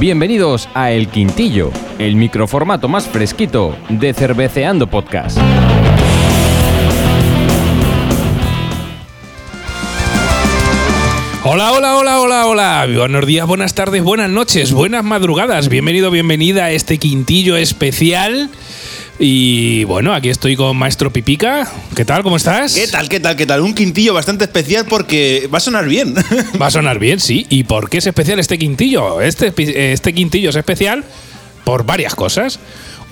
Bienvenidos a El Quintillo, el microformato más fresquito de Cerveceando Podcast. Hola, hola, hola, hola, hola. Buenos días, buenas tardes, buenas noches, buenas madrugadas. Bienvenido, bienvenida a este quintillo especial. Y bueno, aquí estoy con Maestro Pipica. ¿Qué tal? ¿Cómo estás? ¿Qué tal, qué tal, qué tal? Un quintillo bastante especial porque va a sonar bien. Va a sonar bien, sí. ¿Y por qué es especial este quintillo? Este, este quintillo es especial por varias cosas.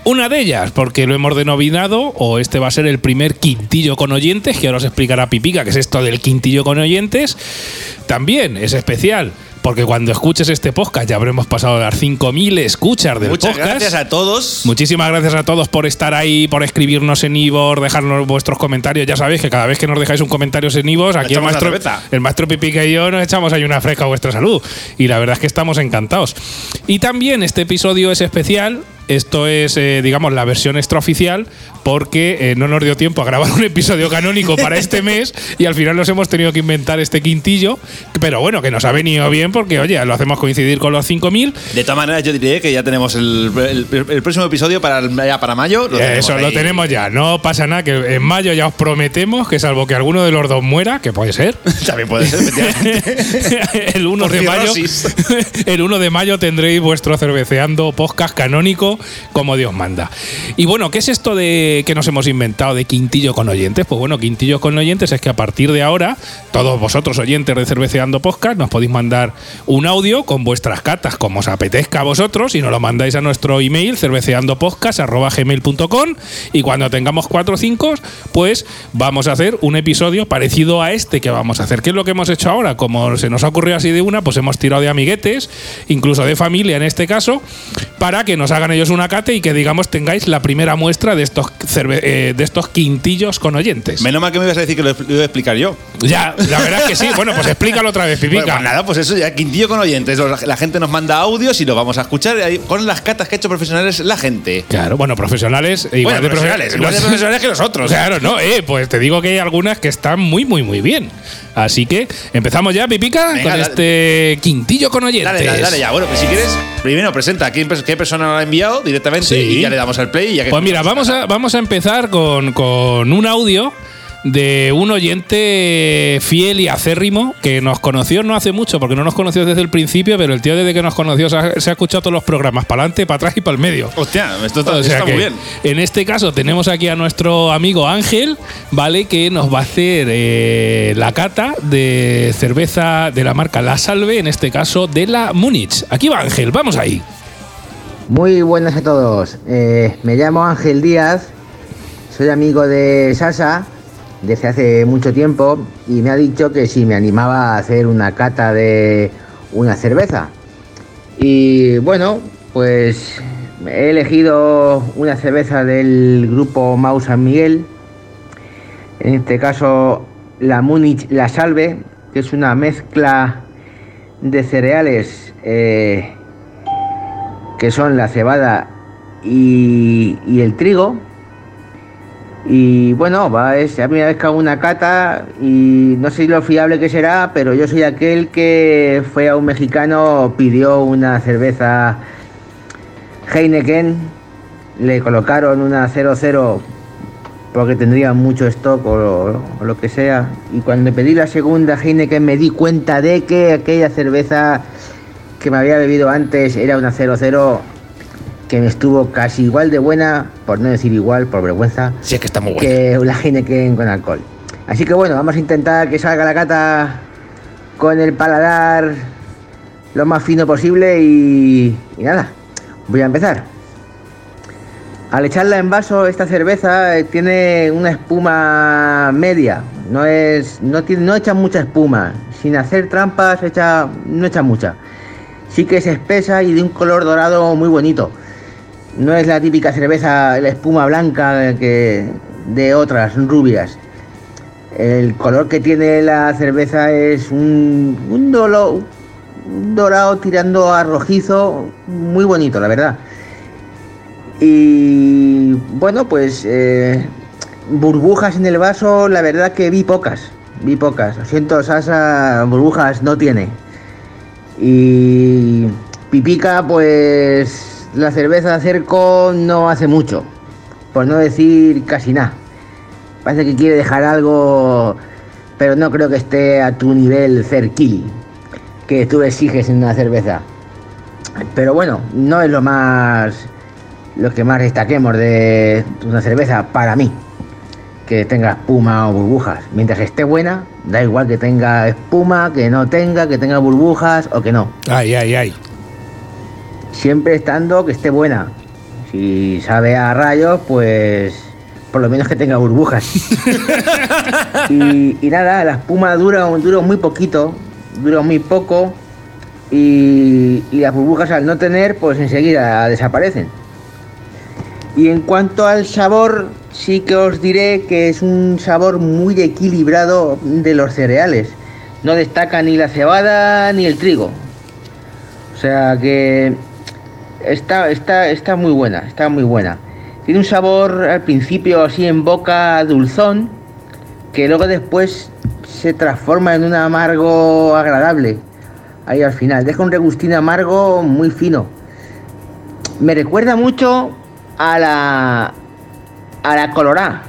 Una de ellas, porque lo hemos denominado, o este va a ser el primer quintillo con oyentes, que ahora os explicará Pipica, que es esto del quintillo con oyentes. También es especial porque cuando escuches este podcast ya habremos pasado las 5.000 escuchas del Muchas podcast. gracias a todos. Muchísimas gracias a todos por estar ahí, por escribirnos en Ivor, dejarnos vuestros comentarios. Ya sabéis que cada vez que nos dejáis un comentario en Ivor, aquí el maestro, el maestro Pipica y yo nos echamos ahí una fresca a vuestra salud. Y la verdad es que estamos encantados. Y también este episodio es especial. Esto es, eh, digamos, la versión extraoficial porque eh, no nos dio tiempo a grabar un episodio canónico para este mes y al final nos hemos tenido que inventar este quintillo. Pero bueno, que nos ha venido bien porque, oye, lo hacemos coincidir con los 5000 De todas maneras, yo diré que ya tenemos el, el- el próximo episodio para, el- ya para mayo. Lo tenemos Eso lo tenemos ya. No pasa nada, que en mayo ya os prometemos que salvo que alguno de los dos muera, que puede ser. También puede ser, el 1 Por de mayo el 1 de mayo tendréis vuestro cerveceando podcast canónico como Dios manda. Y bueno, ¿qué es esto de que nos hemos inventado de quintillo con oyentes? Pues bueno, quintillo con oyentes es que a partir de ahora todos vosotros oyentes de cerveceando podcast nos podéis mandar un audio con vuestras catas como os apetezca a vosotros y nos lo mandáis a nuestro email cerveceandopodcast@gmail.com y cuando tengamos 4 o 5 pues vamos a hacer un episodio parecido a este que vamos a hacer. ¿Qué es lo que hemos hecho ahora? Como se nos ha ocurrido así de una, pues hemos tirado de amiguetes, incluso de familia en este caso, para que nos hagan ellos una cate y que digamos tengáis la primera muestra de estos eh, de estos quintillos con oyentes. Menos mal que me ibas a decir que lo, lo iba a explicar yo. Ya, la verdad es que sí. Bueno, pues explícalo otra vez, Pipica. Bueno, pues nada, pues eso ya, quintillo con oyentes. La, gente nos manda audios y los vamos a escuchar con las catas que ha hecho profesionales la gente. Claro, bueno, profesionales igual Bueno, de profesionales, igual de profesionales que nosotros. Claro, no, eh, pues te digo que hay algunas que están muy, muy, muy bien. Así que empezamos ya, Pipica, Venga, con dale. este quintillo con oyentes. Dale, dale, dale ya. Bueno, pues si quieres, primero presenta a quién, qué persona lo ha enviado directamente Sí. y ya le damos al play y ya que Pues mira, vamos a, vamos a empezar con, con un audio de un oyente fiel y acérrimo que nos conoció no hace mucho, porque no nos conoció desde el principio, pero el tío desde que nos conoció se ha, se ha escuchado todos los programas, para adelante, para atrás y para el medio. Hostia, esto está, O sea está que, muy bien. En este caso tenemos aquí a nuestro amigo Ángel, ¿vale? Que nos va a hacer eh, la cata de cerveza de la marca La Salve, en este caso de la Múnich. Aquí va Ángel, vamos ahí. Muy buenas a todos. Eh, me llamo Ángel Díaz, soy amigo de Sasa desde hace mucho tiempo y me ha dicho que si me animaba a hacer una cata de una cerveza. Y bueno, pues he elegido una cerveza del grupo Mau San Miguel, en este caso la Múnich La Salve, que es una mezcla de cereales. eh, que son la cebada y, el trigo. Y bueno, va, es la primera vez que hago una cata y no sé lo fiable que será, pero yo soy aquel que fue a un mexicano, pidió una cerveza Heineken, le colocaron una 00 porque tendría mucho stock o o lo que sea. Y cuando pedí la segunda Heineken me di cuenta de que aquella cerveza que me había bebido antes era una 00 que me estuvo casi igual de buena, por no decir igual, por vergüenza, Sí, es que está muy bueno. que la Heineken con alcohol. Así que bueno, vamos a intentar que salga la cata con el paladar lo más fino posible y, y nada, voy a empezar. Al echarla en vaso, esta cerveza eh, tiene una espuma media, no es, no tiene, no echa mucha espuma, sin hacer trampas echa, no echa mucha. Sí que es espesa y de un color dorado muy bonito. No es la típica cerveza, la espuma blanca que de otras rubias. El color que tiene la cerveza es un, dorado tirando a rojizo, muy bonito, la verdad. Y bueno, pues eh, burbujas en el vaso, la verdad que vi pocas, vi pocas. Siento, Sasa, burbujas no tiene. Y Pipica, pues la cerveza cerco no hace mucho, por no decir casi nada. Parece que quiere dejar algo, pero no creo que esté a tu nivel cerquili, que tú exiges en una cerveza. Pero bueno, no es lo más, lo que más destaquemos de una cerveza para mí que tenga espuma o burbujas. Mientras esté buena, da igual que tenga espuma, que no tenga, que tenga burbujas o que no. Ay, ay, ay. Siempre estando que esté buena. Si sabe a rayos, pues por lo menos que tenga burbujas. y, y nada, la espuma dura, dura muy poquito, dura muy poco. Y, y las burbujas al no tener, pues enseguida desaparecen. Y en cuanto al sabor, sí que os diré que es un sabor muy equilibrado de los cereales. No destaca ni la cebada ni el trigo. O sea que está, está, está muy buena, está muy buena. Tiene un sabor al principio así en boca dulzón, que luego después se transforma en un amargo agradable. Ahí al final, deja un regustín amargo muy fino. Me recuerda mucho a la a la Colorá,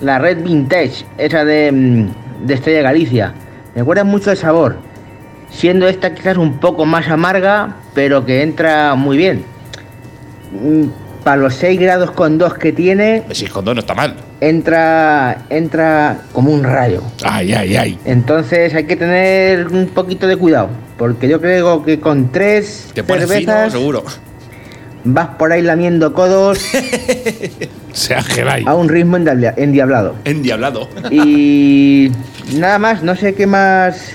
la Red Vintage, esa de, mm, de Estrella Galicia. Me recuerda mucho el sabor, siendo esta quizás un poco más amarga, pero que entra muy bien. Mm, Para los 6 grados con 2 que tiene, Si con dos no está mal. entra, entra como un rayo. Ay, ay, ay. Entonces hay que tener un poquito de cuidado, porque yo creo que con tres Te pones fino, cervezas seguro. Vas por ahí lamiendo codos a un ritmo endiabla- endiablado. Endiablado. Y nada más, no sé qué más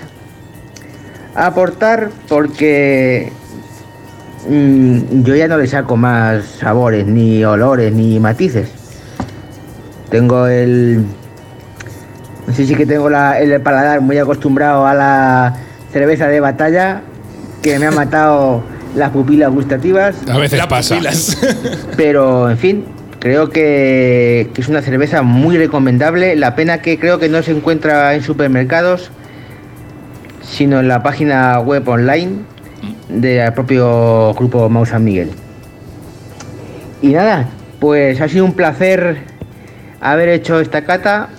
aportar porque mm, yo ya no le saco más sabores, ni olores, ni matices. Tengo el... No sé si que tengo la- el paladar muy acostumbrado a la cerveza de batalla que me ha matado las pupilas gustativas. A veces Las pasa. pupilas. Pero, en fin, creo que, que es una cerveza muy recomendable. La pena que creo que no se encuentra en supermercados, sino en la página web online del propio grupo Mau San Miguel. Y nada, pues ha sido un placer haber hecho esta cata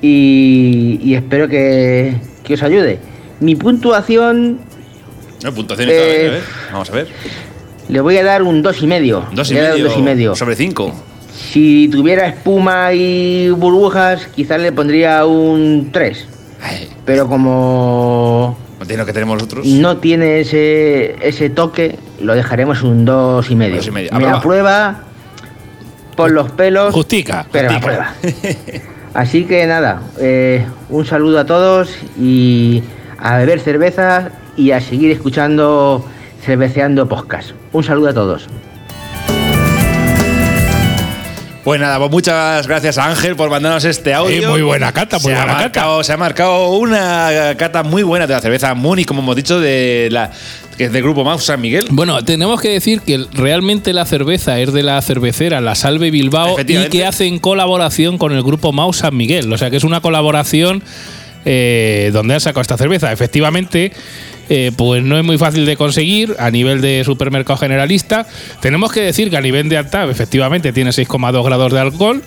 y, y espero que, que os ayude. Mi puntuación No, puntuación Eh, vez, a ver. Vamos a ver. le voy a dar un dos y medio. Dos y, Le voy a dar un medio, dos y medio. sobre cinco. Si tuviera espuma y burbujas, quizás le pondría un 3. Ay, Pero como no tiene lo que tenemos nosotros. no tiene ese, ese toque, lo dejaremos un 2 y medio. Dos y medio. Me Aprobado. aprueba por los pelos, Justica. pero justica. aprueba. Así que nada, eh, un saludo a todos y a beber cerveza y a seguir escuchando Cerveceando Podcast. Un saludo a todos. Pues nada, pues muchas gracias a Ángel por mandarnos este audio. Muy buena cata, muy se ha buena marcado, Se ha marcado una cata muy buena de la cerveza Muni, como hemos dicho, de la que es del grupo Maus San Miguel. Bueno, tenemos que decir que realmente la cerveza es de la cervecera La Salve Bilbao y que hace en colaboración con el grupo Mau San Miguel. O sea que es una colaboración eh, donde han sacado esta cerveza. Efectivamente, eh, pues no es muy fácil de conseguir a nivel de supermercado generalista. Tenemos que decir que a nivel de Altab, efectivamente, tiene 6,2 grados de alcohol.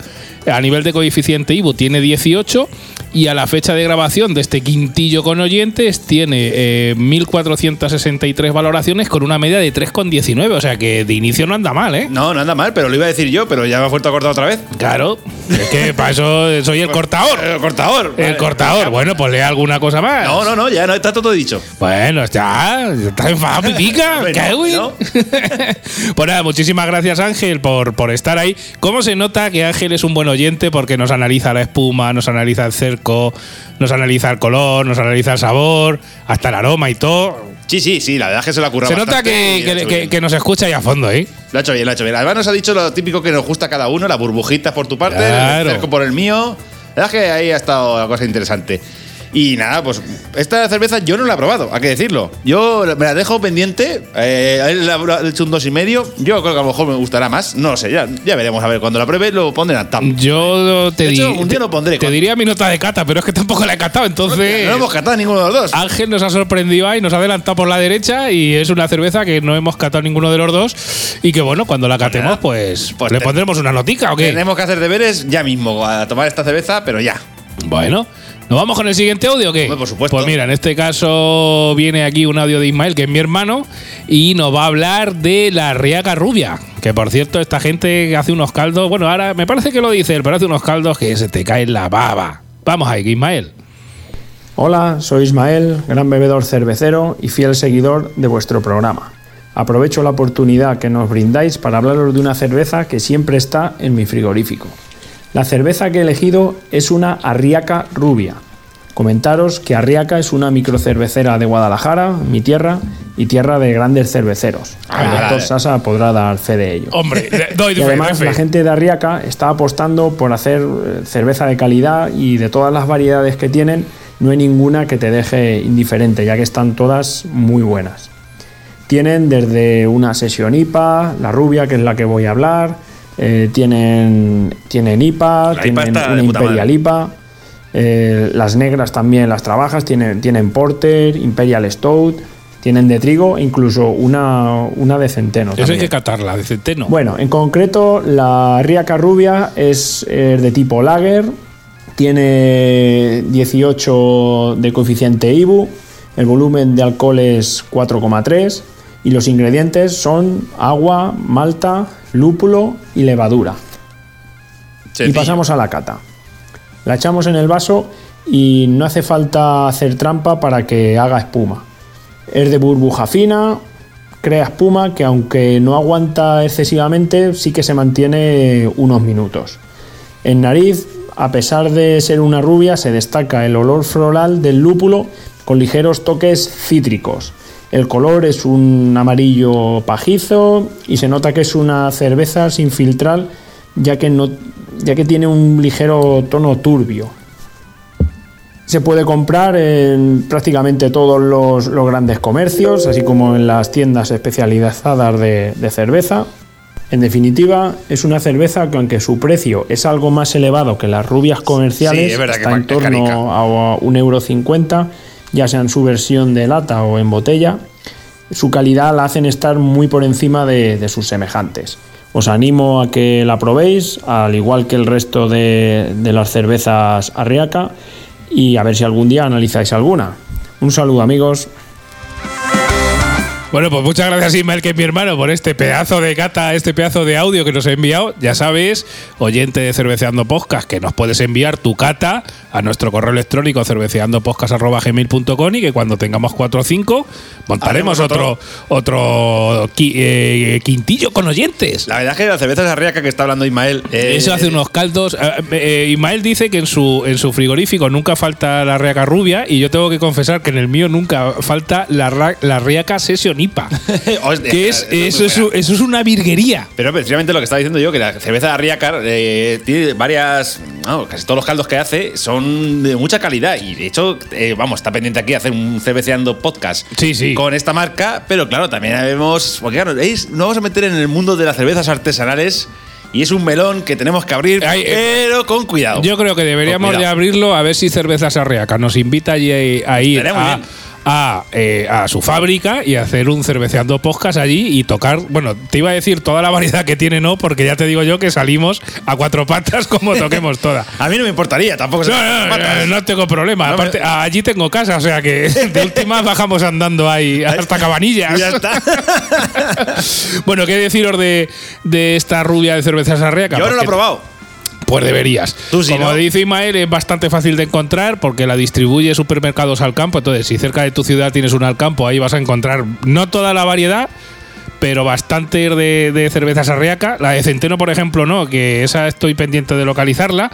A nivel de coeficiente IBU tiene 18 y a la fecha de grabación de este quintillo con oyentes tiene eh, 1.463 valoraciones con una media de 3,19. O sea que de inicio no anda mal, ¿eh? No, no anda mal, pero lo iba a decir yo, pero ya me ha vuelto a cortar otra vez. Claro, es que para eso soy el cortador. El cortador. El Vale. cortador. Bueno, pues lea alguna cosa más. No, no, no, ya no está todo dicho. Bueno, ya, estás enfadado, pipica. ¿Qué, güey? no. pues nada, muchísimas gracias, Ángel, por, por estar ahí. ¿Cómo se nota que Ángel es un buen oyente? Porque nos analiza la espuma, nos analiza el cerco, nos analiza el color, nos analiza el sabor, hasta el aroma y todo. Sí, sí, sí, la verdad es que se lo ha currado Se nota que, nos escucha ahí a fondo, ¿eh? Lo ha hecho bien, lo ha hecho bien. Además nos ha dicho lo típico que nos gusta a cada uno, las burbujitas por tu parte, Claro. el cerco por el mío. La verdad es que ahí ha estado la cosa interesante. Y nada, pues esta cerveza yo no la he probado, hay que decirlo. Yo me la dejo pendiente. Eh, él ha hecho un dos y medio. Yo creo que a lo mejor me gustará más. No lo sé, ya, ya veremos. A ver, cuando la pruebe lo pondré en tap. Yo te, De hecho, un día lo pondré. te diría mi nota de cata, pero es que tampoco la he catado, entonces. No hemos catado ninguno de los dos. Ángel nos ha sorprendido ahí, nos ha adelantado por la derecha y es una cerveza que no hemos catado ninguno de los dos. Y que bueno, cuando la catemos, pues, Pues le pondremos una notica o qué. Tenemos que hacer deberes ya mismo a tomar esta cerveza, pero ya. Bueno, ¿nos vamos con el siguiente audio o qué? Hombre, por supuesto. Pues mira, en este caso viene aquí un audio de Ismael, que es mi hermano, y nos va a hablar de la Riaca Rubia. Que por cierto, esta gente hace unos caldos. Bueno, ahora me parece que lo dice él, pero hace unos caldos que se te cae la baba. Vamos ahí, Ismael. Hola, soy Ismael, gran bebedor cervecero y fiel seguidor de vuestro programa. Aprovecho la oportunidad que nos brindáis para hablaros de una cerveza que siempre está en mi frigorífico. La cerveza que he elegido es una Arriaca Rubia. Comentaros que Arriaca es una microcervecera de Guadalajara, mi tierra, y tierra de grandes cerveceros. Ah, El doctor. Sasa podrá dar fe de ello. Hombre, doy Y fe, además doy la fe. gente de Arriaca está apostando por hacer eh, cerveza de calidad y de todas las variedades que tienen, no hay ninguna que te deje indiferente, ya que están todas muy buenas. Tienen desde una sesión IPA, la rubia, que es la que voy a hablar, eh, tienen, tienen IPA, La tienen una Imperial madre. IPA, eh, las negras también las trabajas, tienen, tienen Porter, Imperial Stout, tienen de trigo, incluso una, una de centeno. Eso hay que catarla, de centeno. Bueno, en concreto, la Riaca Rubia es de tipo lager, tiene 18 de coeficiente IBU, el volumen de alcohol es 4,3 y los ingredientes son agua, malta, lúpulo y levadura. Y pasamos a la cata. La echamos en el vaso y no hace falta hacer trampa para que haga espuma. Es de burbuja fina, crea espuma que aunque no aguanta excesivamente, sí que se mantiene unos minutos. En nariz, a pesar de ser una rubia, se destaca el olor floral del lúpulo con ligeros toques cítricos. El color es un amarillo pajizo y se nota que es una cerveza sin filtrar, ya que, no, ya que tiene un ligero tono turbio. Se puede comprar en prácticamente todos los, los grandes comercios, así como en las tiendas especializadas de, de cerveza. En definitiva, es una cerveza que aunque su precio es algo más elevado que las rubias comerciales, Sí, es verdad que está en torno a 1,50 euro, ya sea en su versión de lata o en botella. Su calidad la hacen estar muy por encima de, de sus semejantes. Os animo a que la probéis, al igual que el resto de, de las cervezas Arriaca, y a ver si algún día analizáis alguna. Un saludo amigos. Bueno, pues muchas gracias Ismael, que es mi hermano, por este pedazo de cata, este pedazo de audio que nos ha enviado. Ya sabes, oyente de Cerveceando Podcast, que nos puedes enviar tu cata a nuestro correo electrónico cerveceandopodcast.gmail.com y que cuando tengamos 4 o 5 montaremos otro, otro qui- eh, quintillo con oyentes. La verdad es que la cerveza es arriaca que está hablando Ismael. eh, Eso hace unos caldos. Eh, eh, Ismael dice que en su, en su frigorífico nunca falta la riaca rubia y yo tengo que confesar que en el mío nunca falta la, la riaca Session IPA. Hostia, que es, eso, es, buena. eso es una virguería. Pero precisamente lo que estaba diciendo yo, que la cerveza de Arriacar eh, tiene varias. no, casi todos los caldos que hace son de mucha calidad. Y de hecho, eh, vamos, está pendiente aquí hacer un cerveceando podcast Sí, sí. con esta marca. Pero claro, también vemos. Porque claro, es- nos vamos a meter en el mundo de las cervezas artesanales. Y es un melón que tenemos que abrir, Ay, eh, pero con cuidado. Yo creo que deberíamos de abrirlo a ver si Cervezas Arriaca nos invita allí a, a a, eh, a su fábrica y hacer un cerveceando podcast allí y tocar. Bueno, te iba a decir toda la variedad que tiene, no, porque ya te digo yo que salimos a cuatro patas como toquemos toda. A mí no me importaría tampoco. No, no, no, no tengo problema. No, Aparte, me- allí tengo casa, o sea que de última bajamos andando ahí hasta Cabanillas. Ya está. bueno, ¿qué deciros de, de esta rubia de cervezas Arriaca? Yo no lo he Porque- probado. Pues deberías. Tú sí, Como ¿no? dice Ismael, es bastante fácil de encontrar porque la distribuye supermercados al campo. Entonces, si cerca de tu ciudad tienes un al campo, ahí vas a encontrar no toda la variedad, pero bastante de, de cervezas arriaca. La de centeno, por ejemplo, no, que esa estoy pendiente de localizarla.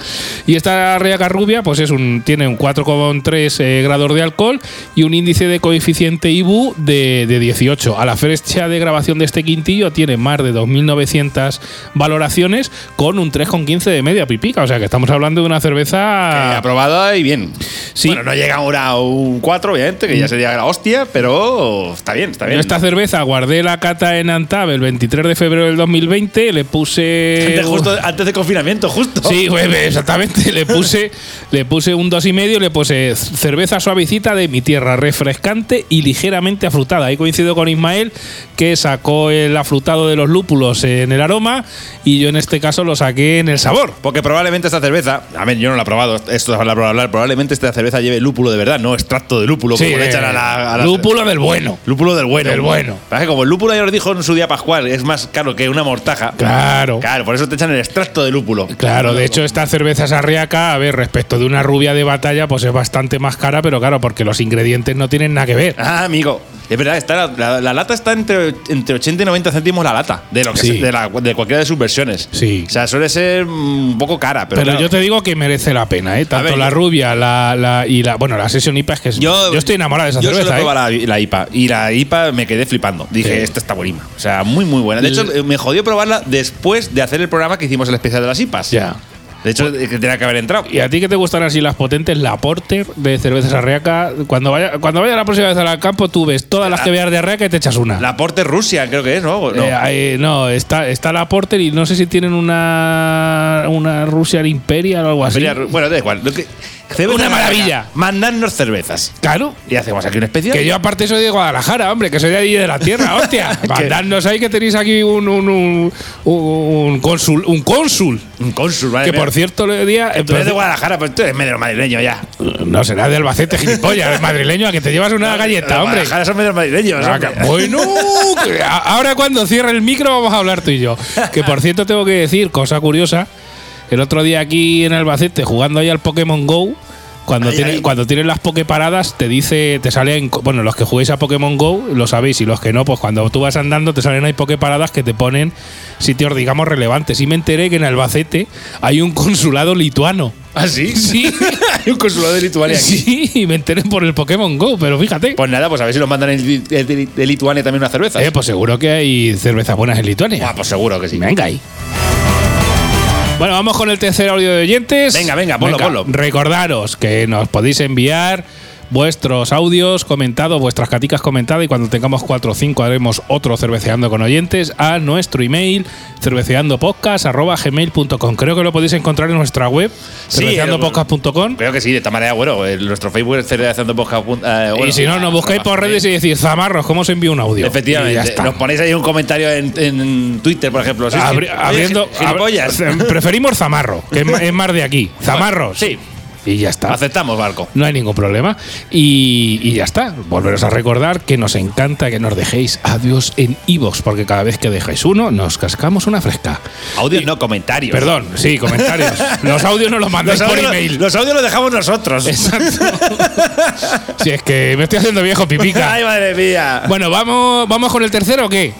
Y esta arriaca rubia, pues es un, tiene un 4,3 eh, grados de alcohol y un índice de coeficiente IBU de, de 18. A la fecha de grabación de este quintillo tiene más de 2.900 valoraciones con un 3,15 de media pipica. O sea que estamos hablando de una cerveza. aprobada y bien. Sí. Bueno, no llega ahora a un 4, obviamente, que ya sería la hostia, pero está bien, está bien. Yo esta cerveza guardé la cata en Antab el 23 de febrero del 2020, le puse Antes, justo, antes de confinamiento, justo. Sí, exactamente. Le puse, le puse un dos y medio, le puse cerveza suavecita de mi tierra, refrescante y ligeramente afrutada. Ahí coincido con Ismael, que sacó el afrutado de los lúpulos en el aroma y yo en este caso lo saqué en el sabor. Porque probablemente esta cerveza, a ver, yo no la he probado, esto es hablar por hablar, probablemente esta cerveza lleve lúpulo de verdad, no extracto de lúpulo, Sí, como le echan a la, a la- lúpulo del bueno. Lúpulo del bueno. Del bueno. Como el lúpulo ya os dijo en su día Pascual, es más caro que una mortaja. Claro. Claro, por eso te echan el extracto de lúpulo. Claro, de hecho, esta cerveza sarriaca, a ver, respecto de una rubia de batalla, pues es bastante más cara, pero claro, porque los ingredientes no tienen nada que ver. Ah, amigo. Es verdad, está la, la- la lata está entre, entre 80 y 90 céntimos la lata, de lo que Sí. de, la- de cualquiera de sus versiones. Sí. O sea, suele ser mm, un poco cara, pero, Pero, claro. yo te digo que merece la pena, ¿eh? Tanto ver, la yo- rubia la, la- y la. Bueno, la Session IPA es que es- yo, estoy enamorado de esa yo cerveza. solo ¿eh? la, la IPA y la IPA me quedé flipando. Dije, Sí. esta está buenísima. O sea, muy, muy buena. De hecho, eh, me jodió probarla después de hacer el programa que hicimos el especial de las IPAs. Ya. De hecho, eh, que tenía que haber entrado. ¿Y a ti que te gustan así las potentes? La Porter de cervezas Arreaca. Cuando vaya, cuando vaya la próxima vez al campo, tú ves todas las que veas de Arreaca y te echas una. La Porter Rusia, creo que es, ¿no? No. Eh, no, está, está la Porter y no sé si tienen una, una Russian Imperial o algo así. Bueno, da igual. Lo que- Una maravilla. Arreaca. Mandadnos cervezas. Claro. Y hacemos aquí un especial. Que yo aparte soy de Guadalajara, hombre, que soy de allí de la tierra, hostia. Mandadnos ahí que tenéis aquí un, un, un, un cónsul. Un cónsul. Un cónsul, vale. que por cierto le día. Tú eres de Guadalajara, pero tú eres medio madrileño ya. No será de Albacete, gilipollas, madrileño, a que te llevas una galleta, hombre. Guadalajara son medio madrileños. Ah, Bueno, ahora cuando cierre el micro vamos a hablar tú y yo. Que por cierto tengo que decir, cosa curiosa, el otro día aquí en Albacete jugando ahí al Pokémon Go, cuando Ahí, tiene, ahí. cuando tienes las Poképaradas te dice, te salen, bueno, los que juguéis a Pokémon Go lo sabéis y los que no, pues cuando tú vas andando te salen ahí Poképaradas que te ponen sitios digamos relevantes. Y me enteré que en Albacete hay un consulado lituano. ¿Ah, sí? Sí. Hay un consulado de Lituania aquí. Sí, y me enteré por el Pokémon Go, pero fíjate. Pues nada, pues a ver si nos mandan el, el de, de Lituania también una cerveza. Eh, pues seguro que hay cervezas buenas en Lituania. Ah, pues seguro que sí. Venga ahí. Bueno, vamos con el tercer audio de oyentes. Venga, venga, ponlo, ponlo. Recordaros que nos podéis enviar vuestros audios comentados, vuestras caticas comentadas y cuando tengamos 4 o 5 haremos otro cerveceando con oyentes a nuestro email cerveceandopodcast.gmail.com Creo que lo podéis encontrar en nuestra web Sí, cerveceandopodcast.com Creo que sí, de esta manera, bueno, el- nuestro Facebook es Cerveceando Podcast. eh, bueno, y si no, nos buscáis por redes y decís, Zamarros, ¿cómo os envío un audio? Efectivamente, Y ya está. nos ponéis ahí un comentario en, en Twitter, por ejemplo. Sí. Abri- abriendo. ab- preferimos Zamarro, que es más de aquí. Zamarros. Sí. Y ya está. Aceptamos, Barco. No hay ningún problema. Y, y ya está. Volveros a recordar que nos encanta que nos dejéis audios en iVoox, porque cada vez que dejáis uno, nos cascamos una fresca. Audios, no comentarios. Perdón, sí, comentarios. los audios nos los mandáis Los por email. los audios los dejamos nosotros. Exacto. si es que me estoy haciendo viejo pipica. Ay, madre mía. Bueno, ¿vamos, ¿vamos con el tercero o qué?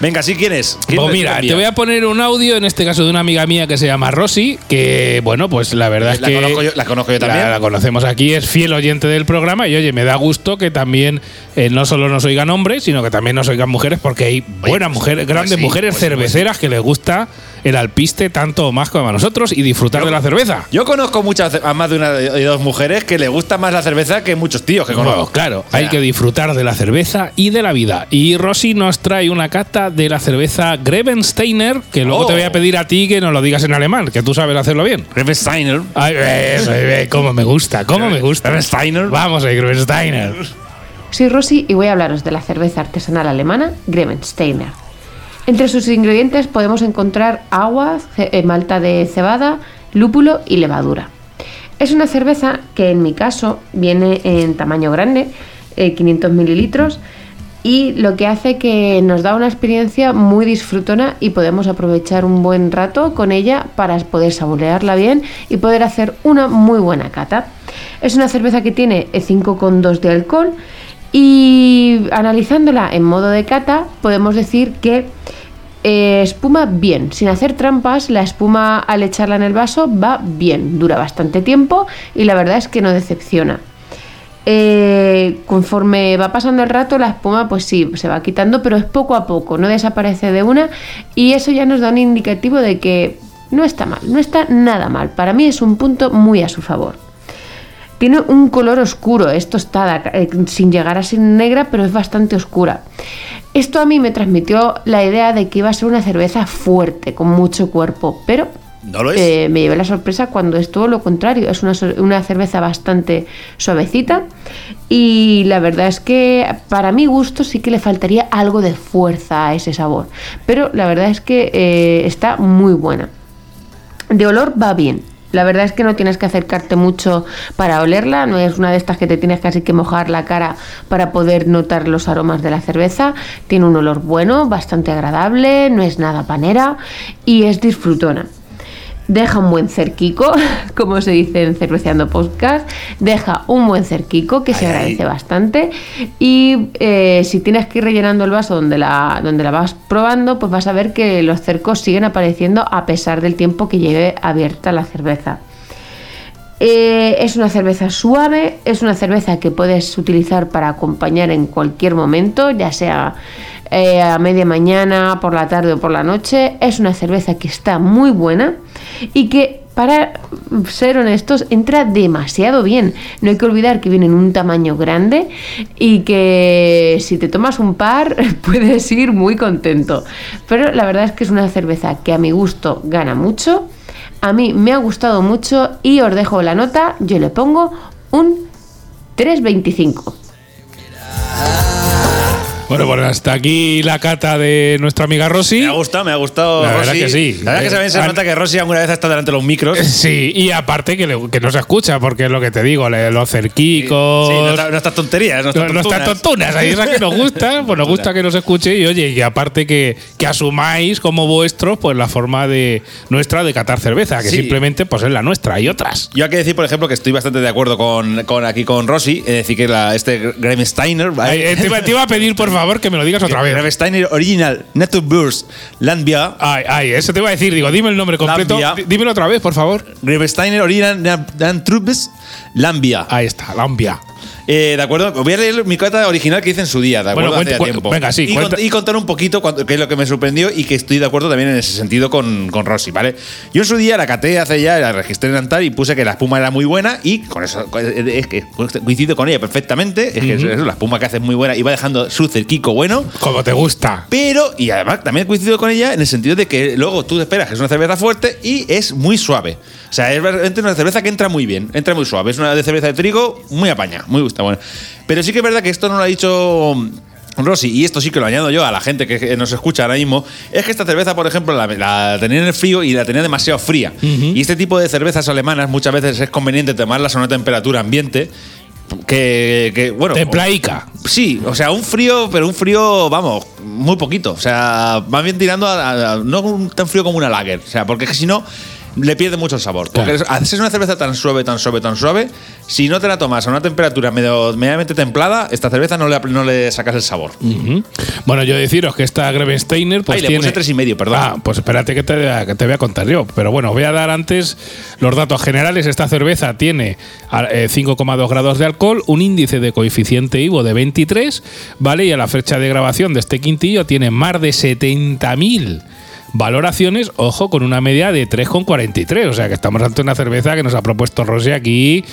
Venga, ¿sí quién es? ¿Quién Pues mira, te voy a poner un audio, en este caso de una amiga mía que se llama Rosy, que, bueno, pues la verdad es La que. conozco yo- la conozco yo la- también. La, conocemos aquí, es fiel oyente del programa y, oye, me da gusto que también eh, no solo nos oigan hombres, sino que también nos oigan mujeres, porque hay buenas pues- mujeres, pues grandes mujeres pues sí, cerveceras que les gusta el alpiste tanto o más como a nosotros y disfrutar de la cerveza. Yo conozco muchas, a más de una de dos mujeres que le gusta más la cerveza que muchos tíos que Bueno, conozco. claro, O sea, hay que disfrutar de la cerveza y de la vida. Y Rosy nos trae una cata de la cerveza Grevensteiner, que luego Oh. te voy a pedir a ti que nos lo digas en alemán, que tú sabes hacerlo bien. Grevensteiner. Ay, eso, eh, cómo me gusta, cómo me gusta. Grevensteiner. Vamos, eh, Grevensteiner. Soy Rosy y voy a hablaros de la cerveza artesanal alemana Grevensteiner. Entre sus ingredientes podemos encontrar agua, eh, malta de cebada, lúpulo y levadura. Es una cerveza que en mi caso viene en tamaño grande, eh, 500 mililitros, y lo que hace que nos da una experiencia muy disfrutona y podemos aprovechar un buen rato con ella para poder saborearla bien y poder hacer una muy buena cata. Es una cerveza que tiene 5,2 de alcohol Y analizándola en modo de cata, podemos decir que eh, espuma bien, sin hacer trampas, la espuma al echarla en el vaso va bien, dura bastante tiempo y la verdad es que no decepciona. Eh, conforme va pasando el rato, la espuma, pues sí, se va quitando, pero es poco a poco, no desaparece de una. Y eso ya nos da un indicativo de que no está mal, no está nada mal. Para mí es un punto muy a su favor. Tiene un color oscuro, es tostada, eh, sin llegar a ser negra, pero es bastante oscura. Esto a mí me transmitió la idea de que iba a ser una cerveza fuerte, con mucho cuerpo, pero No lo es. eh, me llevé la sorpresa cuando es todo lo contrario. Es una, una cerveza bastante suavecita y la verdad es que para mi gusto sí que le faltaría algo de fuerza a ese sabor. Pero la verdad es que eh, está muy buena. De olor va bien. La verdad es que no tienes que acercarte mucho para olerla, no es una de estas que te tienes casi que mojar la cara para poder notar los aromas de la cerveza. Tiene un olor bueno, bastante agradable, no es nada panera y es disfrutona. Deja un buen cerquico, como se dice en Cerveceando Podcast. Deja un buen cerquico que se ay. agradece bastante. Y eh, si tienes que ir rellenando el vaso donde la, donde la vas probando, pues vas a ver que los cercos siguen apareciendo a pesar del tiempo que lleve abierta la cerveza. Eh, es una cerveza suave, es una cerveza que puedes utilizar para acompañar en cualquier momento, ya sea eh, a media mañana, por la tarde o por la noche. Es una cerveza que está muy buena y que, para ser honestos, entra demasiado bien. No hay que olvidar que viene en un tamaño grande y que si te tomas un par puedes ir muy contento. Pero la verdad es que es una cerveza que a mi gusto gana mucho. A mí me ha gustado mucho y os dejo la nota, yo le pongo un 3.25. Bueno, pues hasta aquí la cata de nuestra amiga Rosy. Me ha gustado, me ha gustado. La verdad que sí. La verdad que también se Eh, nota que Rosy alguna vez ha estado delante de los micros. Sí, y aparte que, le- que no se escucha, porque es lo que te digo, le- los cerquicos. Sí, no, está- no estas tonterías, no No, estas no tontunas. ahí esas que nos gusta, pues nos gusta que nos escuche y oye, y aparte que, que asumáis como vuestros, pues la forma de nuestra de catar cerveza, que Sí. simplemente pues es la nuestra y otras. Yo hay que decir, por ejemplo, que estoy bastante de acuerdo con, con aquí con Rosy. Es decir, que la, este Graham Steiner. Ay, eh, te, iba, te iba a pedir por favor que me lo digas otra vez. Graham Steiner Original Naturburst Landbier. Ay, ay, eso te iba a decir, digo, dime el nombre completo. Dímelo otra vez, por favor. Graham Steiner Original Naturburst Lambia. Ahí está, Lambia. Eh, de acuerdo, voy a leer mi cata original que hice en su día, ¿de acuerdo? Bueno, Hace cuenta- ya cu- tiempo. venga, sí, y, cuenta. cont- y contar un poquito cuando- qué es lo que me sorprendió y que estoy de acuerdo también en ese sentido con, con Rossi, ¿vale? Yo en su día la caté hace ya, la registré en Antar y puse que la espuma era muy buena y con eso es que coincido con ella perfectamente. Es que eso, la espuma que hace es muy buena y va dejando su cerquico bueno. Como te gusta. Pero, y además también coincido con ella en el sentido de que luego tú esperas que es una cerveza fuerte y es muy suave. O sea, es realmente una cerveza que entra muy bien, entra muy suave. Es una de cerveza de trigo muy apaña, muy gusta, bueno. Pero sí que es verdad que esto no lo ha dicho Rosy, y esto sí que lo añado yo a la gente que nos escucha ahora mismo, es que esta cerveza, por ejemplo, la, la tenía en el frío y la tenía demasiado fría. Y este tipo de cervezas alemanas muchas veces es conveniente tomarlas a una temperatura ambiente. Que, que, bueno. Templaica. Sí, o sea, un frío, pero un frío, vamos, muy poquito. O sea, más bien tirando a, a- no tan frío como una lager. O sea, porque es que si no, le pierde mucho el sabor. Porque Claro. haces una cerveza tan suave, tan suave, tan suave, si no te la tomas a una temperatura medio, medianamente templada, esta cerveza no le, no le sacas el sabor. Bueno, yo deciros que esta Grevensteiner pues Ay, le tiene puse tres y medio, perdón. Ah, pues espérate que te, voy a- que te voy a contar yo. Pero bueno, voy a dar antes los datos generales. Esta cerveza tiene a- eh, 5,2 grados de alcohol, un índice de coeficiente IVO de 23, ¿vale? Y a la fecha de grabación de este quintillo tiene más de 70.000 valoraciones, ojo, con una media de 3,43. O sea que estamos ante una cerveza que nos ha propuesto Rosy aquí,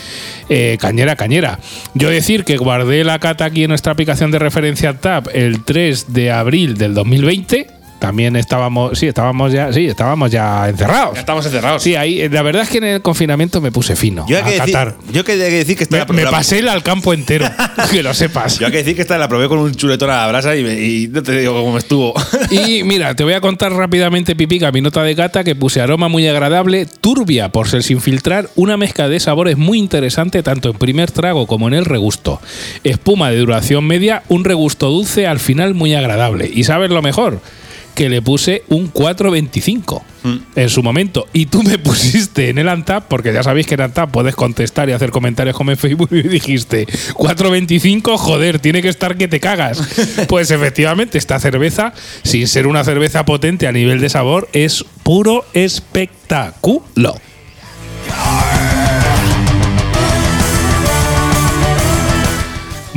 eh, cañera, cañera. Yo decir que guardé la cata aquí en nuestra aplicación de referencia TAP el 3 de abril del 2020. También estábamos, sí, estábamos ya, sí, estábamos ya encerrados. Ya estamos encerrados. Sí, ahí, la verdad es que en el confinamiento me puse fino. Yo hay a que, decir, catar. yo que hay que decir que esta Me, la- me pasé el al campo entero, que lo sepas. Yo hay que decir que esta la probé con un chuletón a la brasa y, me- y no te digo cómo estuvo. Y mira, te voy a contar rápidamente, Pipica, mi nota de gata, que puse aroma muy agradable, turbia por ser sin filtrar, una mezcla de sabores muy interesante tanto en primer trago como en el regusto. Espuma de duración media, un regusto dulce al final muy agradable. ¿Y sabes lo mejor? Que le puse un 4.25 Mm. en su momento. Y tú me pusiste en el Antap, porque ya sabéis que en Antap puedes contestar y hacer comentarios como en Facebook, y dijiste 4.25, joder, tiene que estar que te cagas. pues efectivamente, esta cerveza, sin ser una cerveza potente a nivel de sabor, es puro espectáculo.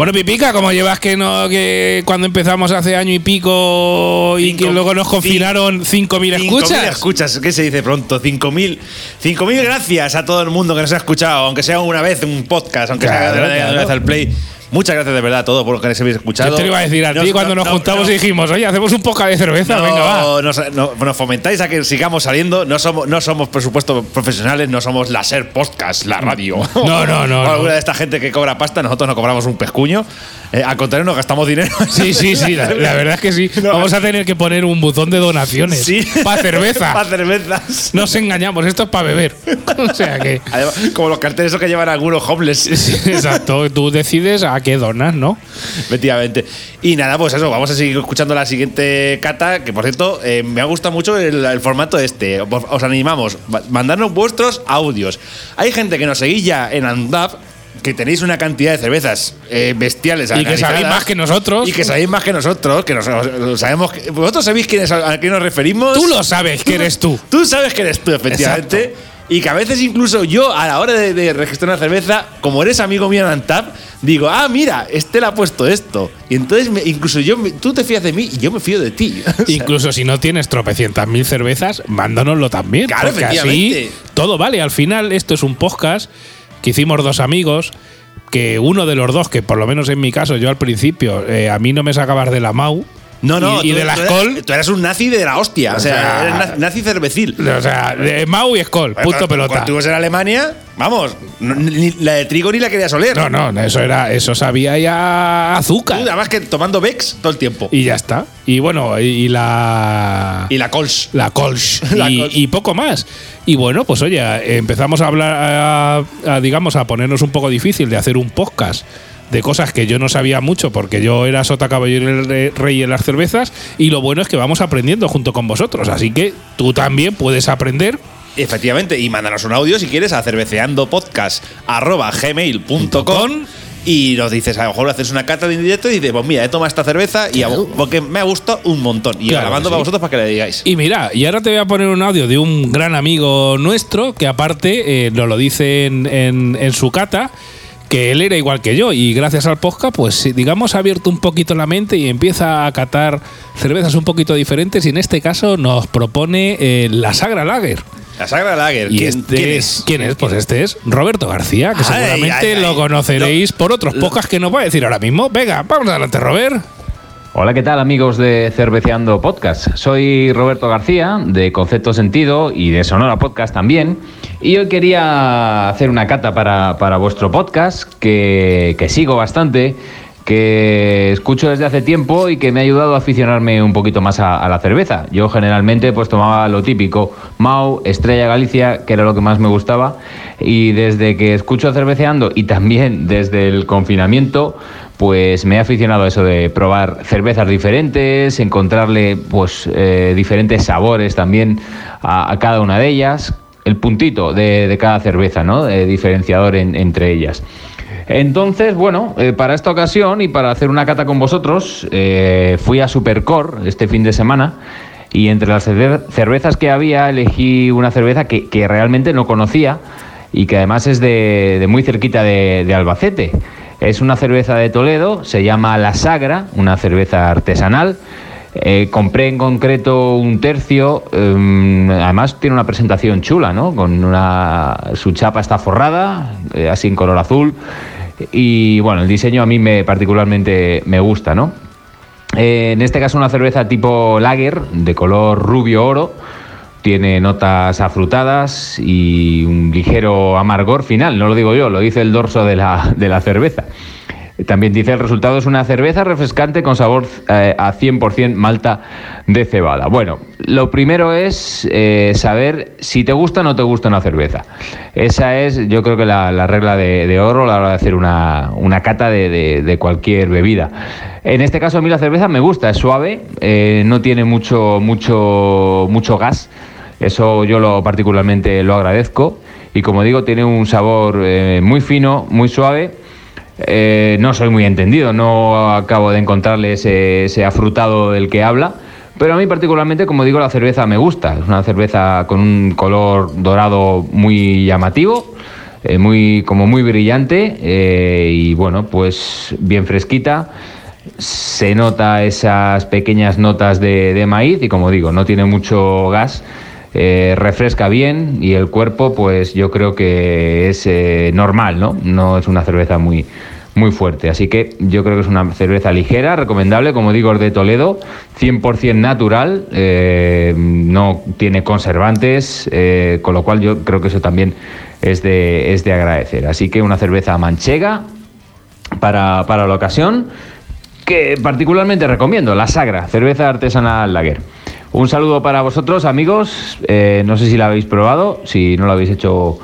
Bueno, Pipica, como llevas que no que cuando empezamos hace año y pico y Cinco- que luego nos confinaron 5.000 escuchas? 5.000 escuchas, ¿qué se dice pronto? 5.000 5.000 gracias a todo el mundo que nos ha escuchado, aunque sea una vez un podcast, aunque Claro, sea una claro. vez al play. Muchas gracias de verdad a todos por lo que nos habéis escuchado. Yo te lo iba a decir a ti cuando nos no- juntamos y dijimos, oye, hacemos un podcast de cerveza, no, venga, va. Nos, no- nos fomentáis a que sigamos saliendo. No somos, no somos, por supuesto, profesionales, no somos la SER Podcast, la radio. No, no, no. alguna de esta gente que cobra pasta, nosotros no cobramos un pescuño. Eh, al contrario, nos gastamos dinero. Sí, sí, sí, la, la verdad es que sí. No. Vamos a tener que poner un buzón de donaciones Sí. para cerveza. Para cervezas. Nos engañamos, esto es para beber. O sea que. Además, como los carteles que llevan algunos homeless. sí, exacto, tú decides a qué donas, ¿no? Efectivamente. Y nada, pues eso, vamos a seguir escuchando la siguiente cata, que por cierto, eh, me ha gustado mucho el, el formato este. Os, os animamos, ma- mandarnos vuestros audios. Hay gente que nos seguís ya en Andap, que tenéis una cantidad de cervezas eh, bestiales. Y que sabéis más que nosotros. Y que sabéis más que nosotros, que nos, sabemos que- ¿Vosotros sabéis quién es, a quién nos referimos? Tú lo sabes que eres tú. Tú sabes que eres tú, efectivamente. Y que a veces incluso yo, a la hora de, de registrar una cerveza, como eres amigo mío en Antap, digo, ah, mira, este le ha puesto esto. Y entonces me- incluso yo, me- tú te fías de mí y yo me fío de ti. Incluso si no tienes tropecientas mil cervezas, mándanoslo también. Claro, porque así todo vale. Al final, esto es un podcast que hicimos dos amigos. Que uno de los dos, que por lo menos en mi caso, yo al principio, eh, a mí no me sacabas de la MAU. No, no, Y, y tú- de la tú eras-. Tú eres un nazi de la hostia. O sea, sea, eres na- nazi cervecil. O sea, de MAU y Skol, Bueno, punto cuando- pelota. Cuando estuvimos en Alemania, vamos, no- ni la de trigo ni la querías oler. No, no, eso era, eso sabía ya Tú, azúcar. además que tomando Bex todo el tiempo. Y ya está. Y bueno, y, y la. Y la Cols. la Kolsch La y, poco más. Y bueno, pues oye, empezamos a hablar, a, a, digamos, a ponernos un poco difícil de hacer un podcast de cosas que yo no sabía mucho porque yo era sota caballero el re- rey en las cervezas y lo bueno es que vamos aprendiendo junto con vosotros, así que tú también puedes aprender Efectivamente, y mándanos un audio si quieres a cerveceandopodcast.gmail.com y nos dices, a lo mejor haces una cata de indirecto y dices, pues mira, he tomado esta cerveza y a- porque me ha gustado un montón. Y Claro la mando que para vosotros para que la digáis. Y mira, y ahora te voy a poner un audio de un gran amigo nuestro que aparte eh, nos lo dice en, en- en su cata que él era igual que yo y gracias al podcast pues digamos ha abierto un poquito la mente y empieza a catar cervezas un poquito diferentes y en este caso nos propone eh, la Sagra Lager. La Sagra Lager. Y ¿Quién, este quién es? ¿Quién es? Pues este es Roberto García, que Ay, seguramente ay, ay. lo conoceréis por otros podcasts que nos va a decir ahora mismo. Venga, vamos adelante, Robert. Hola, ¿qué tal amigos de Cerveceando Podcast? Soy Roberto García de Concepto Sentido y de Sonora Podcast también. Y hoy quería hacer una cata para, para vuestro podcast que, que sigo bastante, que escucho desde hace tiempo y que me ha ayudado a aficionarme un poquito más a, la cerveza. Yo generalmente pues tomaba lo típico, Mau, Estrella Galicia, que era lo que más me gustaba. Y desde que escucho Cerveceando y también desde el confinamiento, pues me he aficionado a eso de probar cervezas diferentes, encontrarle pues eh, diferentes sabores también a, cada una de ellas, el puntito de, cada cerveza, ¿no? De diferenciador en- entre ellas. Entonces, bueno, eh, para esta ocasión y para hacer una cata con vosotros, eh, fui a Supercore este fin de semana y entre las cerve- cervezas que había elegí una cerveza que, realmente no conocía y que además es de, muy cerquita de Albacete. Es una cerveza de Toledo, se llama La Sagra, una cerveza artesanal. Eh, compré en concreto un tercio, em, además tiene una presentación chula, ¿no? Con una, su chapa está forrada, eh, así en color azul. Y bueno, el diseño a mí me particularmente me gusta, ¿no? Eh, en este caso una cerveza tipo lager, de color rubio oro. Tiene notas afrutadas y un ligero amargor final, no lo digo yo, lo dice el dorso de la, de la cerveza. También dice el resultado es una cerveza refrescante con sabor eh, a 100% malta de cebada. Bueno, lo primero es eh, saber si te gusta o no te gusta una cerveza. Esa es, yo creo que la, la regla de, oro a la hora de hacer una, una cata de, de- cualquier bebida. En este caso a mí la cerveza me gusta, es suave, eh, no tiene mucho, mucho, mucho gas. Eso yo lo particularmente lo agradezco. Y como digo, tiene un sabor eh, muy fino, muy suave. Eh, no soy muy entendido, no acabo de encontrarle ese, afrutado del que habla. Pero a mí particularmente, como digo, la cerveza me gusta. Es una cerveza con un color dorado muy llamativo, eh, muy, como muy brillante eh, y bueno, pues bien fresquita. Se nota esas pequeñas notas de, de maíz y como digo, no tiene mucho gas. Eh, refresca bien y el cuerpo, pues yo creo que es eh, normal, ¿no? No es una cerveza muy, muy fuerte. Así que yo creo que es una cerveza ligera, recomendable, como digo, es de Toledo, 100% natural, eh, no tiene conservantes, con lo cual yo creo que eso también es de, es de agradecer. Así que una cerveza manchega para, para la ocasión, que particularmente recomiendo, la Sagra, cerveza artesanal Lager. Un saludo para vosotros, amigos. Eh, no sé si la habéis probado, si no lo habéis hecho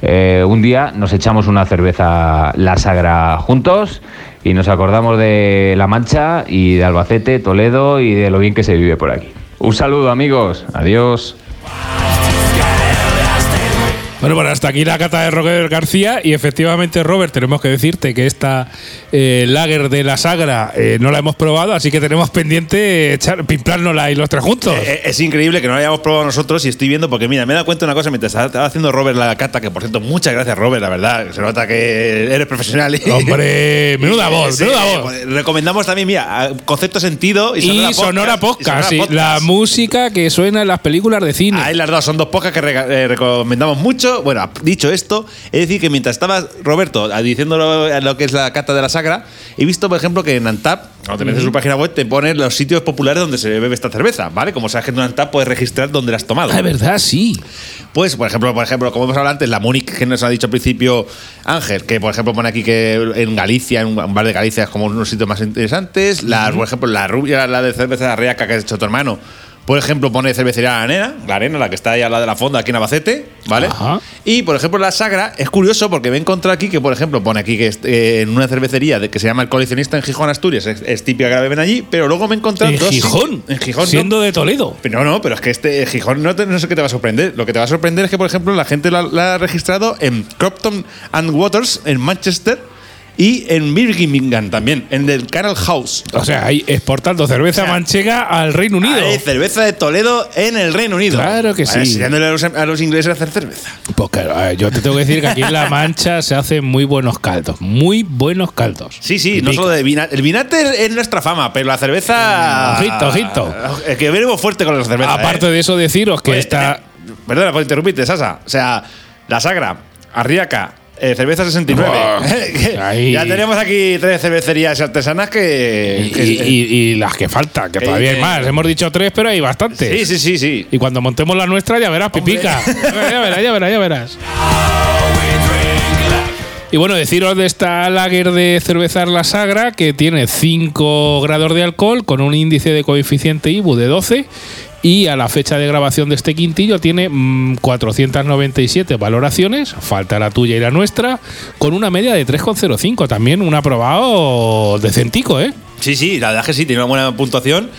eh, un día, nos echamos una cerveza La Sagra juntos y nos acordamos de La Mancha y de Albacete, Toledo y de lo bien que se vive por aquí. Un saludo, amigos. Adiós. Bueno, bueno, hasta aquí la cata de Robert García y efectivamente, Robert, tenemos que decirte que esta eh, lager de la Sagra eh, no la hemos probado, así que tenemos pendiente echar, pimplárnosla y los tres juntos. Eh, Es increíble que no la hayamos probado nosotros y estoy viendo, porque mira, me he dado cuenta de una cosa mientras estaba haciendo Robert la cata, que por cierto, muchas gracias, Robert, la verdad. Se nota que eres profesional. y- Hombre, menuda voz, Sí, menuda voz. pues, Recomendamos también, mira, concepto sentido y Y Sonora Podcast, y sí, Sonora la Podcast. música que suena en las películas de cine. Ahí las dos, son dos podcasts que recomendamos mucho. Bueno, dicho esto, es decir que mientras estaba Roberto diciendo lo, lo que es la cata de la sagra, he visto, por ejemplo, que en Antap, cuando te metes en su página web, te pone los sitios populares donde se bebe esta cerveza, ¿vale? Como sabes que en Antap puedes registrar dónde la has tomado. Ah, es verdad, sí. Pues, por ejemplo, por ejemplo, como hemos hablado antes, la Múnich, que nos ha dicho al principio Ángel, que por ejemplo pone aquí que en Galicia, en un bar de Galicia es como unos sitios más interesantes. La, Por ejemplo, la rubia, la de cerveza de Riaca que has hecho tu hermano. Por ejemplo, pone cervecería La Arena, la arena, la que está ahí al lado de la fonda aquí en Albacete, ¿vale? Ajá. Y por ejemplo, la Sagra es curioso porque me he encontrado aquí que, por ejemplo, pone aquí que es, eh, en una cervecería de, que se llama El Coleccionista en Gijón, Asturias, es, es típica que la beben allí, pero luego me he encontrado En dos Gijón. En Gijón, no. Siendo de Toledo. Pero no, no, pero es que este Gijón no, te- no sé qué te va a sorprender. Lo que te va a sorprender es que, por ejemplo, la gente la, la ha registrado en Cropton and Waters, en Manchester, y en Birmingham también, en el Canal House. O sea, ahí exportando cerveza O sea, manchega al Reino Unido. Hay cerveza de Toledo en el Reino Unido. Claro que sí. Enseñándole a los, a los ingleses a hacer cerveza. Pues claro, eh, yo te tengo que decir que aquí en La Mancha se hacen muy buenos caldos. Muy buenos caldos. Sí, sí, Y no solo de vinagre. El vinagre es nuestra fama, pero la cerveza. Ojito, ojito. Es que venimos fuerte con la cerveza. Aparte ¿eh? de eso, deciros que Oye, esta. eh, Perdona por interrumpirte, Sasa. O sea, la Sagra, Arriaca, eh, cerveza 69. Buah, Que ahí. Ya tenemos aquí tres cervecerías artesanas que. Y, que- y- y las que faltan, que Eh, todavía hay eh, más. Hemos dicho tres, pero hay bastantes. sí, sí, sí, sí. Y cuando montemos la nuestra, ya verás, pipica. ya verás, ya verás, ya verás. Y bueno, deciros de esta lager de cervezar la Sagra que tiene 5 grados de alcohol con un índice de coeficiente IBU de 12 y a la fecha de grabación de este quintillo tiene mm, 497 valoraciones, falta la tuya y la nuestra, con una media de 3,05. También un aprobado decentico, ¿eh? Sí, sí, la verdad es que sí, tiene una buena puntuación.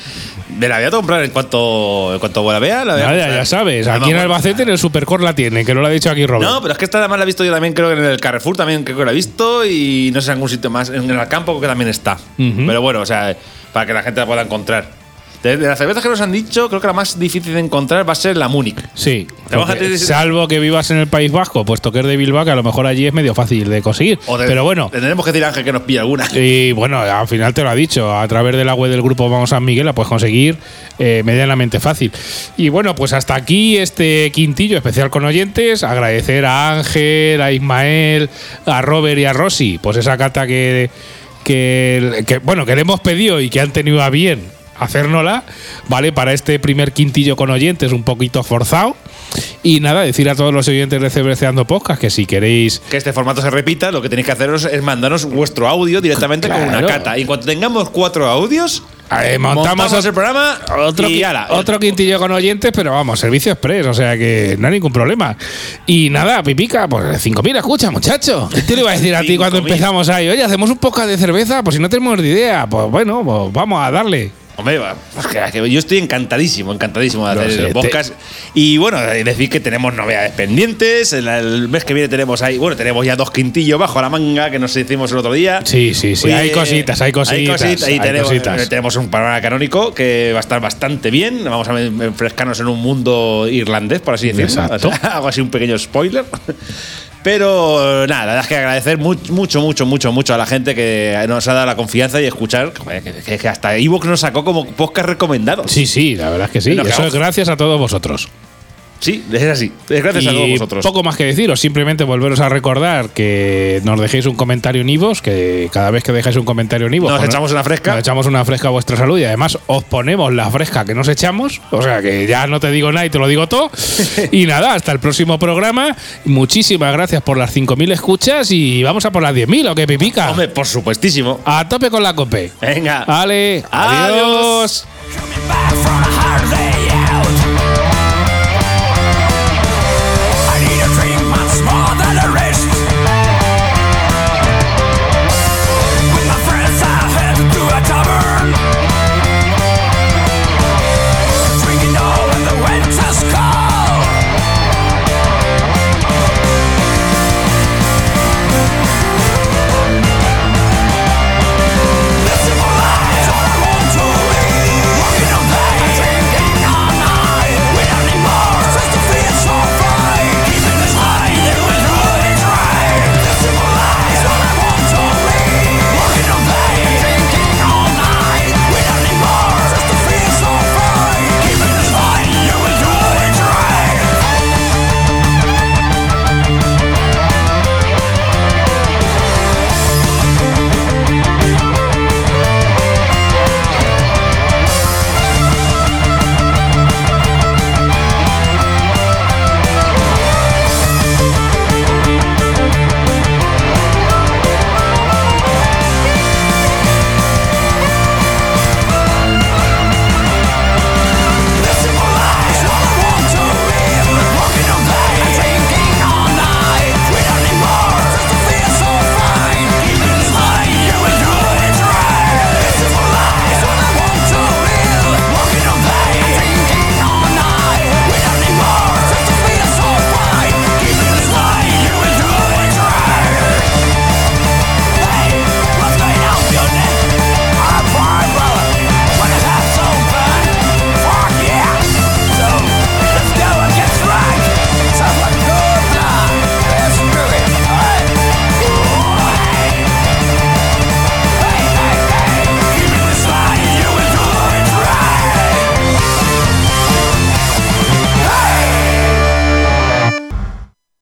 Me la voy a comprar en cuanto, en cuanto la vea. La voy a comprar. ya sabes, aquí en Albacete en el Supercore la tiene, que lo ha dicho aquí Robert. No, pero es que esta además la he visto yo también, creo que en el Carrefour también creo que la he visto y no sé en algún sitio más. En el campo que también está. Pero bueno, o sea, para que la gente la pueda encontrar. De, de las cervezas que nos han dicho, creo que la más difícil de encontrar va a ser la Múnich. Sí, porque salvo que vivas en el País Vasco, puesto que es de Bilbao, que a lo mejor allí es medio fácil de conseguir. O de- pero bueno, Tendremos que decir a Ángel que nos pilla alguna. y bueno, al final te lo ha dicho, a través de la web del grupo Vamos San Miguel la puedes conseguir eh, medianamente fácil. Y bueno, pues hasta aquí este quintillo especial con oyentes. Agradecer a Ángel, a Ismael, a Robert y a Rosy, pues esa que, que, que, bueno, que le hemos pedido y que han tenido a bien hacérnosla, ¿vale? Para este primer quintillo con oyentes un poquito forzado. Y nada, decir a todos los oyentes de Cebreceando Podcast que si queréis Que este formato se repita, lo que tenéis que haceros es mandarnos vuestro audio directamente con una cata. Y cuando tengamos cuatro audios, montamos, montamos el programa otro, y ala. otro quintillo con oyentes, pero vamos, servicio express, o sea que no hay ningún problema. Y nada, Pipica, pues 5.000 escucha, muchacho. ¿Qué te lo iba a decir a ti cuando 5.000? empezamos ahí? Oye, hacemos un poco de cerveza, pues si no tenemos ni idea, pues bueno, pues vamos a darle. Hombre, pues yo estoy encantadísimo, encantadísimo de No hacer sé, el te- podcast. Y bueno, decir que tenemos novedades pendientes. El, el mes que viene tenemos ahí, bueno, tenemos ya dos quintillos bajo la manga que nos hicimos el otro día. Sí, sí, sí, hay cositas, hay cositas, Hay cositas, hay tenemos, cositas. eh, tenemos un panorama canónico que va a estar bastante bien. Vamos a enfrescarnos en un mundo irlandés, por así decirlo. Exacto. O sea, hago así un pequeño spoiler. Pero nada, la verdad es que agradecer mucho, mucho, mucho, mucho, mucho a la gente que nos ha dado la confianza y escuchar que, hasta Evox nos sacó como podcast recomendado. Sí, sí, la verdad es que sí. Eso es gracias a todos vosotros. Sí, es así. Es gracias a todos vosotros. poco más que deciros, simplemente volveros a recordar que nos dejéis un comentario en Ivos, que cada vez que dejáis un comentario en Ivos Nos echamos una fresca. Nos echamos una fresca a vuestra salud y además os ponemos la fresca que nos echamos, o sea que ya no te digo nada y te lo digo todo. y nada, hasta el próximo programa. Muchísimas gracias por las 5.000 escuchas y vamos a por las 10.000, ¿o qué pipica? Hombre, por supuestísimo. A tope con la cope. Venga. Vale, Adiós. adiós.